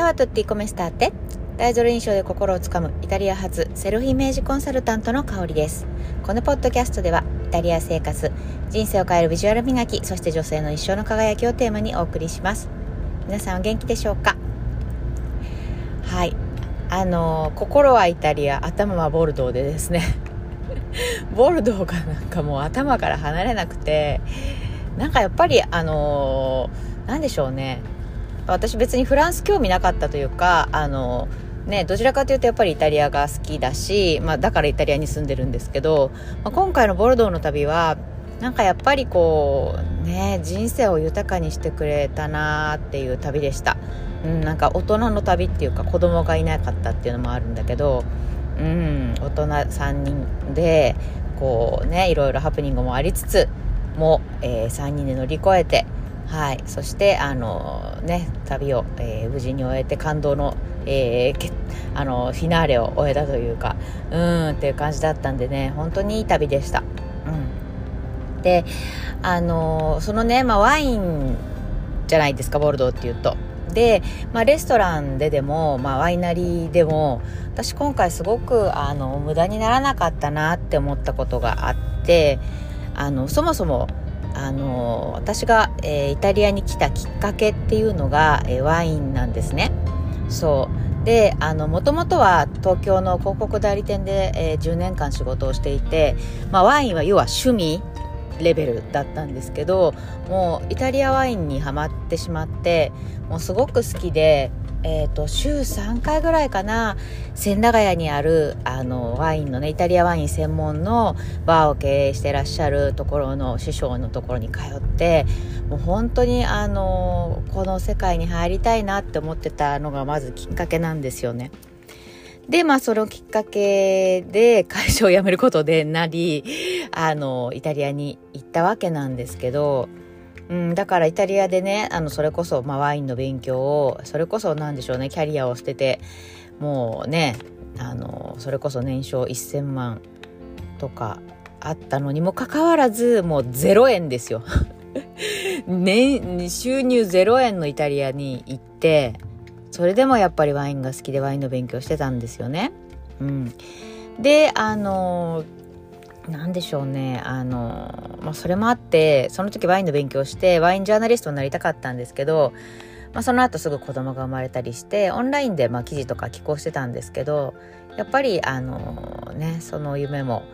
チャワトッティコメスターテ大ゾル印象で心をつかむイタリア発セルフイメージコンサルタントの香りです。このポッドキャストではイタリア生活人生を変えるビジュアル磨きそして女性の一生の輝きをテーマにお送りします。皆さんお元気でしょうか？はい。あの心はイタリア頭はボルドーでですね。ボルドーがなんかもう頭から離れなくてなんかやっぱりあの何でしょうね。私別にフランス興味なかったというかあのね、どちらかというとやっぱりイタリアが好きだし、まあ、だからイタリアに住んでるんですけど、まあ、今回のボルドーの旅はなんかやっぱりこうね人生を豊かにしてくれたなっていう旅でした、うん、なんか大人の旅っていうか子供がいなかったっていうのもあるんだけど、うん、大人3人でこうねいろいろハプニングもありつつも、えー、3人で乗り越えてはい、そしてあの、ね、旅を、えー、無事に終えて感動の,、えー、あのフィナーレを終えたというかうんっていう感じだったんでね本当にいい旅でした。うん、であのそのね、まあ、ワインじゃないですかボルドーっていうと。で、まあ、レストランででも、まあ、ワイナリーでも私今回すごくあの無駄にならなかったなって思ったことがあってあのそもそもあの私が、えー、イタリアに来たきっかけっていうのが、えー、ワインなんですね。そうでもともとは東京の広告代理店で、えー、10年間仕事をしていて、まあ、ワインは要は趣味レベルだったんですけどもうイタリアワインにはまってしまってもうすごく好きでえーと、週3回ぐらいかな千駄ヶ谷にあるあのワインのねイタリアワイン専門のバーを経営してらっしゃるところの師匠のところに通ってもう本当にあのこの世界に入りたいなって思ってたのがまずきっかけなんですよね。で、まあ、そのきっかけで会社を辞めることでなり、あの、イタリアに行ったわけなんですけど、うん、だからイタリアでねあのそれこそ、まあ、ワインの勉強をそれこそ何でしょうねキャリアを捨ててもうねあのそれこそ年商1,000万とかあったのにもかかわらずもう0円ですよ。年収入0円のイタリアに行ってそれでもやっぱりワインが好きでワインの勉強してたんですよね。うん、であの何でしょうねあの、まあ、それもあってその時ワインの勉強してワインジャーナリストになりたかったんですけど、まあ、その後すぐ子供が生まれたりしてオンラインでまあ記事とか寄稿してたんですけどやっぱりあのねその夢も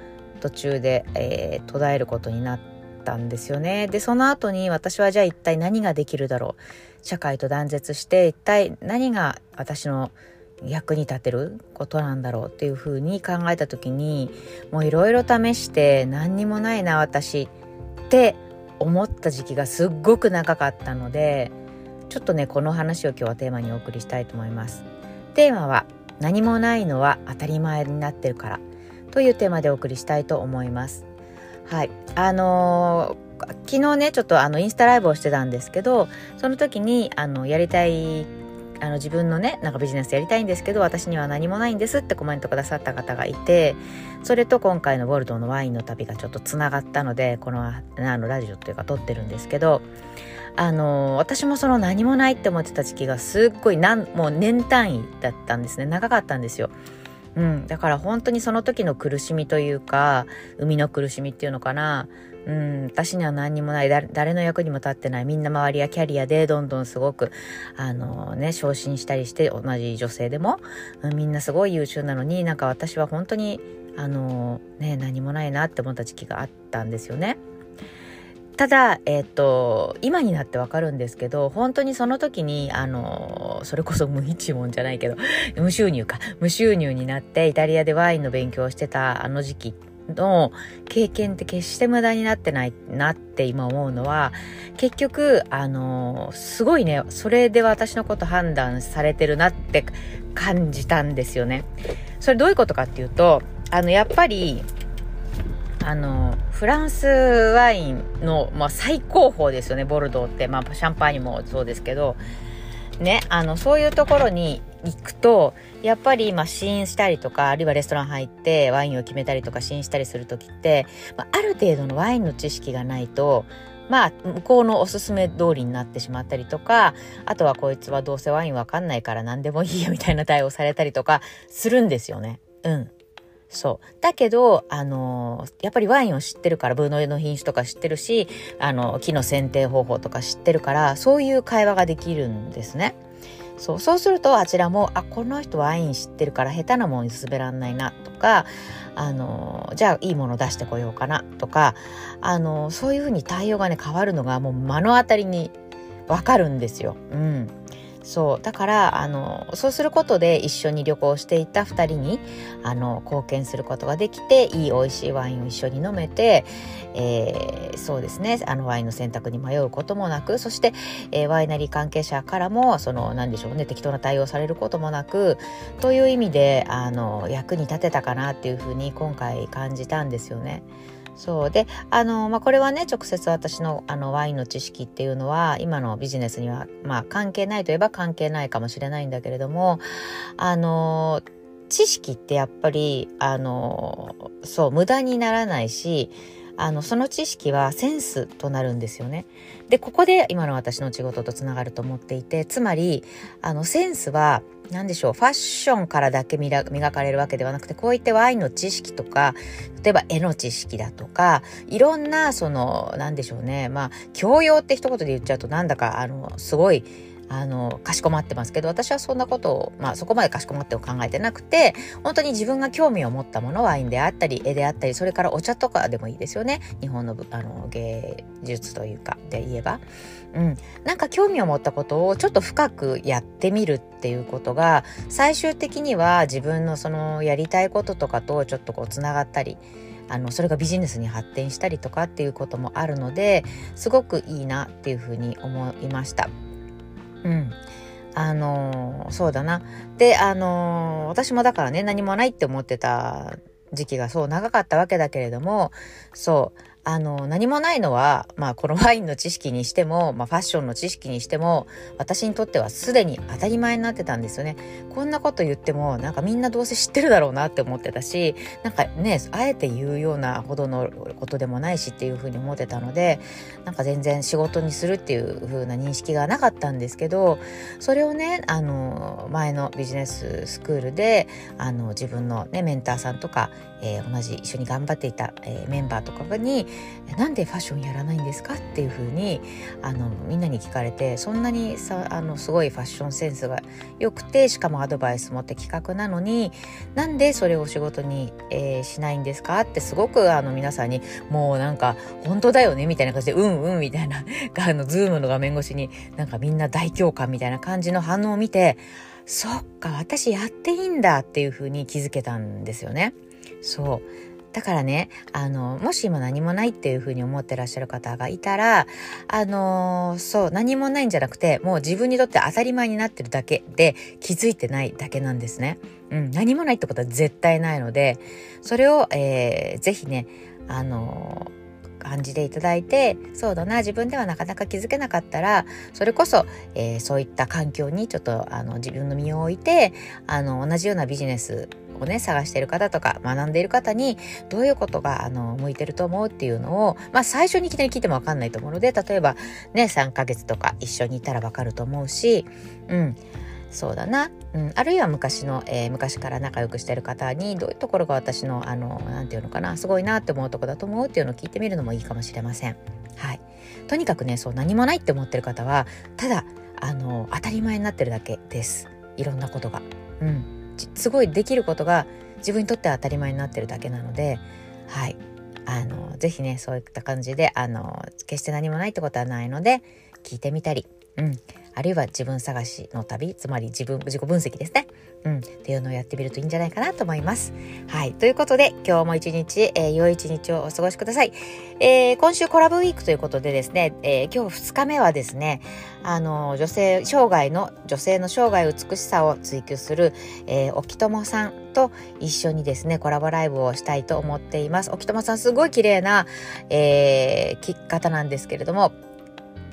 途中で、えー、途絶えることになったんですよね。でその後に私はじゃあ一体何ができるだろう社会と断絶して一体何が私の役に立てることなんだろうっていうふうに考えた時にもういろいろ試して何にもないな私って思った時期がすっごく長かったのでちょっとねこの話を今日はテーマにお送りしたいと思います。テーマは何もないのは当たり前になってるからというテーマでお送りしたいと思います。はい。あのー、昨日ねちょっとあのインスタライブをしてたんですけどその時にあのやりたいあの自分のねなんかビジネスやりたいんですけど私には何もないんですってコメントくださった方がいてそれと今回のボルドーのワインの旅がちょっとつながったのでこのあのラジオというか撮ってるんですけどあの私もその何もないって思ってた時期がすっごいなんもう年単位だったんですね。長かったんですよ。うん、だから本当にその時の苦しみというか生みの苦しみっていうのかな。うん、私には何にもない。誰の役にも立ってない。みんな周りやキャリアでどんどんすごくあのね昇進したりして同じ女性でも、うん、みんなすごい優秀なのになんか私は本当にあのね何もないなって思った時期があったんですよね。ただ、えっ、ー、と、今になってわかるんですけど、本当にその時に、あの、それこそ 無一文じゃないけど、無収入か、無収入になってイタリアでワインの勉強をしてたあの時期の経験って決して無駄になってないなって今思うのは結局あのすごいねそれで私のこと判断されてるなって感じたんですよね。それどういうことかっていうとあのやっぱりあのフランスワインの、まあ、最高峰ですよねボルドーって、まあ、シャンパーニュもそうですけどねあのそういうところに行くとやっぱりまあ試飲したりとかあるいはレストラン入ってワインを決めたりとか試飲したりする時って、まあ、る程度のワインの知識がないとまあ、向こうのおすすめ通りになってしまったりとか、あとはこいつはどうせワインわかんないから何でもいいよみたいな対応されたりとかするんですよね。うん。そう。だけど、あのやっぱりワインを知ってるから、ブーノの品種とか知ってるし、あの、木の剪定方法とか知ってるから、そういう会話ができるんですね。そう、そうするとあちらも、あ、この人ワイン知ってるから下手なもんにすべらんないなとか、あの、じゃあいいもの出してこようかなとか、あの、そういうふうに対応がね変わるのがもう目の当たりに分かるんですよ。うん。そうだからあのそうすることで一緒に旅行していた2人にあの貢献することができていい美味しいワインを一緒に飲めて、えー、そうですねあのワインの選択に迷うこともなくそして、えー、ワイナリー関係者からもその何でしょうね適当な対応されることもなくという意味であの役に立てたかなっていうふうに今回感じたんですよね。そうであの、まあ、これはね直接私のあのワインの知識っていうのは今のビジネスには、まあ、関係ないといえば関係ないかもしれないんだけれどもあの知識ってやっぱりあのそう無駄にならないしあのその知識はセンスとなるんですよね。でここで今の私の仕事とつながると思っていてつまりあのセンスは何でしょうファッションからだけ磨かれるわけではなくてこういったワインの知識とか例えば絵の知識だとかいろんなその何でしょうねまあ教養って一言で言っちゃうとなんだかあのすごいあの、かしこまってますけど、私はそんなことを、まあそこまでかしこまってを考えてなくて、本当に自分が興味を持ったもの、ワインであったり、絵であったり、それからお茶とかでもいいですよね。日本のあの芸術というか、で言えば。うん。なんか興味を持ったことをちょっと深くやってみるっていうことが、最終的には自分のそのやりたいこととかとちょっとこうつながったり、あのそれがビジネスに発展したりとかっていうこともあるのですごくいいなっていうふうに思いました。うん。あの、そうだな。で、あの、私もだからね、何もないって思ってた時期がそう長かったわけだけれども、そう、あの、何もないのは、まあ、このワインの知識にしても、まあ、ファッションの知識にしても、私にとってはすでに当たり前になってたんですよね。こんなこと言っても、なんかみんなどうせ知ってるだろうなって思ってたし、なんかね、あえて言うようなほどのことでもないしっていうふうに思ってたので、なんか全然仕事にするっていう風な認識がなかったんですけど、それをね、あの、前のビジネススクールで、あの、自分のね、メンターさんとか、えー、同じ一緒に頑張っていた、えー、メンバーとかになんでファッションやらないんですか？っていうふうにあのみんなに聞かれてそんなにさあのすごいファッションセンスが良くてしかもアドバイスも的確なのになんでそれを仕事に、えー、しないんですか？ってすごくあの皆さんにもうなんか本当だよね？みたいな感じでうんうんみたいな あのズームの画面越しになんかみんな大共感みたいな感じの反応を見てそっか私やっていいんだっていうふうに気づけたんですよね。そう。だからね、あの、もし今何もないっていうふうに思ってらっしゃる方がいたら、あのそう、何もないんじゃなくて、もう自分にとって当たり前になってるだけで気づいてないだけなんですね。うん、何もないってことは絶対ないので、それを、えー、ぜひね、あの感じていただいてそうだな自分ではなかなか気づけなかったらそれこそ、えー、そういった環境にちょっとあの自分の身を置いてあの同じようなビジネスをね探してる方とか学んでいる方にどういうことがあの向いてると思うっていうのをまあ最初にいきなり聞いても分かんないと思うので例えばね3ヶ月とか一緒にいたら分かると思うしうんそうだな、うん、あるいは昔の、えー、昔から仲良くしてる方にどういうところが私のあの何て言うのかなすごいなって思うとこだと思うっていうのを聞いてみるのもいいかもしれません。はい、とにかくねそう何もないって思ってる方はただあの当たり前になってるだけですいろんなことが。うんすごいできることが自分にとっては当たり前になってるだけなのではい。あのぜひねそういった感じであの決して何もないってことはないので聞いてみたり、うん、あるいは自分探しの旅つまり自分自己分析ですね、うん、っていうのをやってみるといいんじゃないかなと思います。はいということで今日も一日、えー、良い一日をお過ごしください。えー、今週コラボウィークということでですね、えー、今日2日目はですねあの女性生涯の女性の生涯美しさを追求する、えー、沖友さんと一緒にですねコラボライブをしたいと思っています。沖友さんすごい綺麗な、えー、着方なんですけれども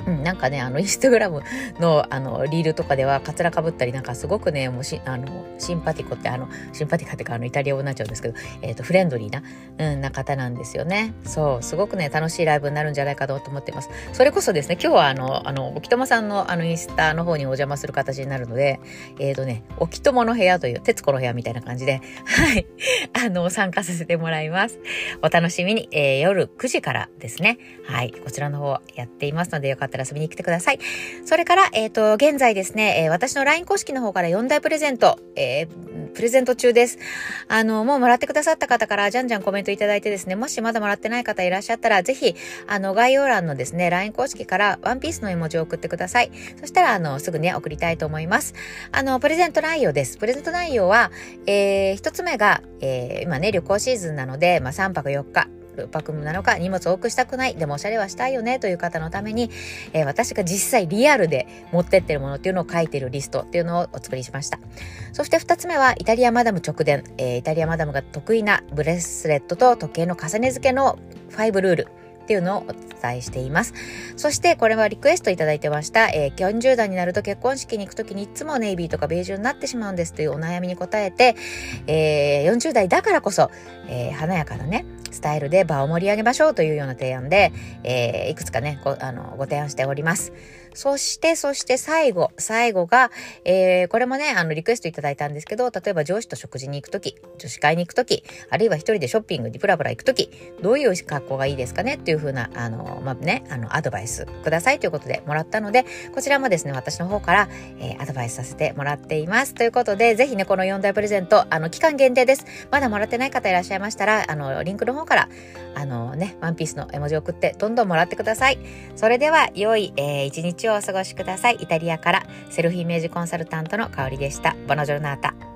うん、なんかね、あの、インスタグラムの、あの、リールとかでは、カツラかぶったり、なんかすごくね、もうし、あの、シンパティコって、あの、シンパティカってか、あの、イタリア語になっちゃうんですけど、えっ、ー、と、フレンドリーな、うん、な方なんですよね。そう、すごくね、楽しいライブになるんじゃないかと思ってます。それこそですね、今日は、あの、あの、沖友さんの、あの、インスタの方にお邪魔する形になるので、えっ、ー、とね、沖友の部屋という、徹子の部屋みたいな感じで、はい、あの、参加させてもらいます。お楽しみに、えー、夜9時からですね、はい、こちらの方やっていますので、よかったら遊びに来てください。それから、えっ、ー、と、現在ですね、えー、私の LINE 公式の方から4大プレゼント、えー、プレゼント中です。あの、もうもらってくださった方からじゃんじゃんコメントいただいてですね、もしまだもらってない方いらっしゃったら、ぜひ、あの、概要欄のですね、LINE 公式からワンピースの絵文字を送ってください。そしたら、あの、すぐね、送りたいと思います。あの、プレゼント内容です。プレゼント内容は、えー、一つ目が、えー、今ね、旅行シーズンなので、まあ、3泊4日、パクムなのか荷物多くしたくないでもおしゃれはしたいよねという方のために、えー、私が実際リアルで持ってってるものっていうのを書いてるリストっていうのをお作りしましたそして2つ目はイタリアマダム直伝、えー、イタリアマダムが得意なブレスレットと時計の重ね付けの5ルールっていうのをお伝えしています。そしてこれはリクエストいただいてました。えー、40代になると結婚式に行くときにいつもネイビーとかベージュになってしまうんですというお悩みに答えて、えー、40代だからこそ、えー、華やかなね、スタイルで場を盛り上げましょうというような提案で、えー、いくつかねごあのご提案しております。そして、そして最後、最後が、えー、これもね、あの、リクエストいただいたんですけど、例えば上司と食事に行くとき、女子会に行くとき、あるいは一人でショッピングにブラブラ行くとき、どういう格好がいいですかね？っていうふうな、あの、まあ、ね、あの、アドバイスくださいということでもらったので、こちらもですね、私の方から、えー、アドバイスさせてもらっています。ということで、ぜひね、この4大プレゼント、あの、期間限定です。まだもらってない方いらっしゃいましたら、あの、リンクの方方から、あのね、ワンピースの絵文字を送って、どんどんもらってください。それでは、良い、えー、一日をお過ごしください。イタリアからセルフイメージコンサルタントの香りでした。ボナジョルナータ。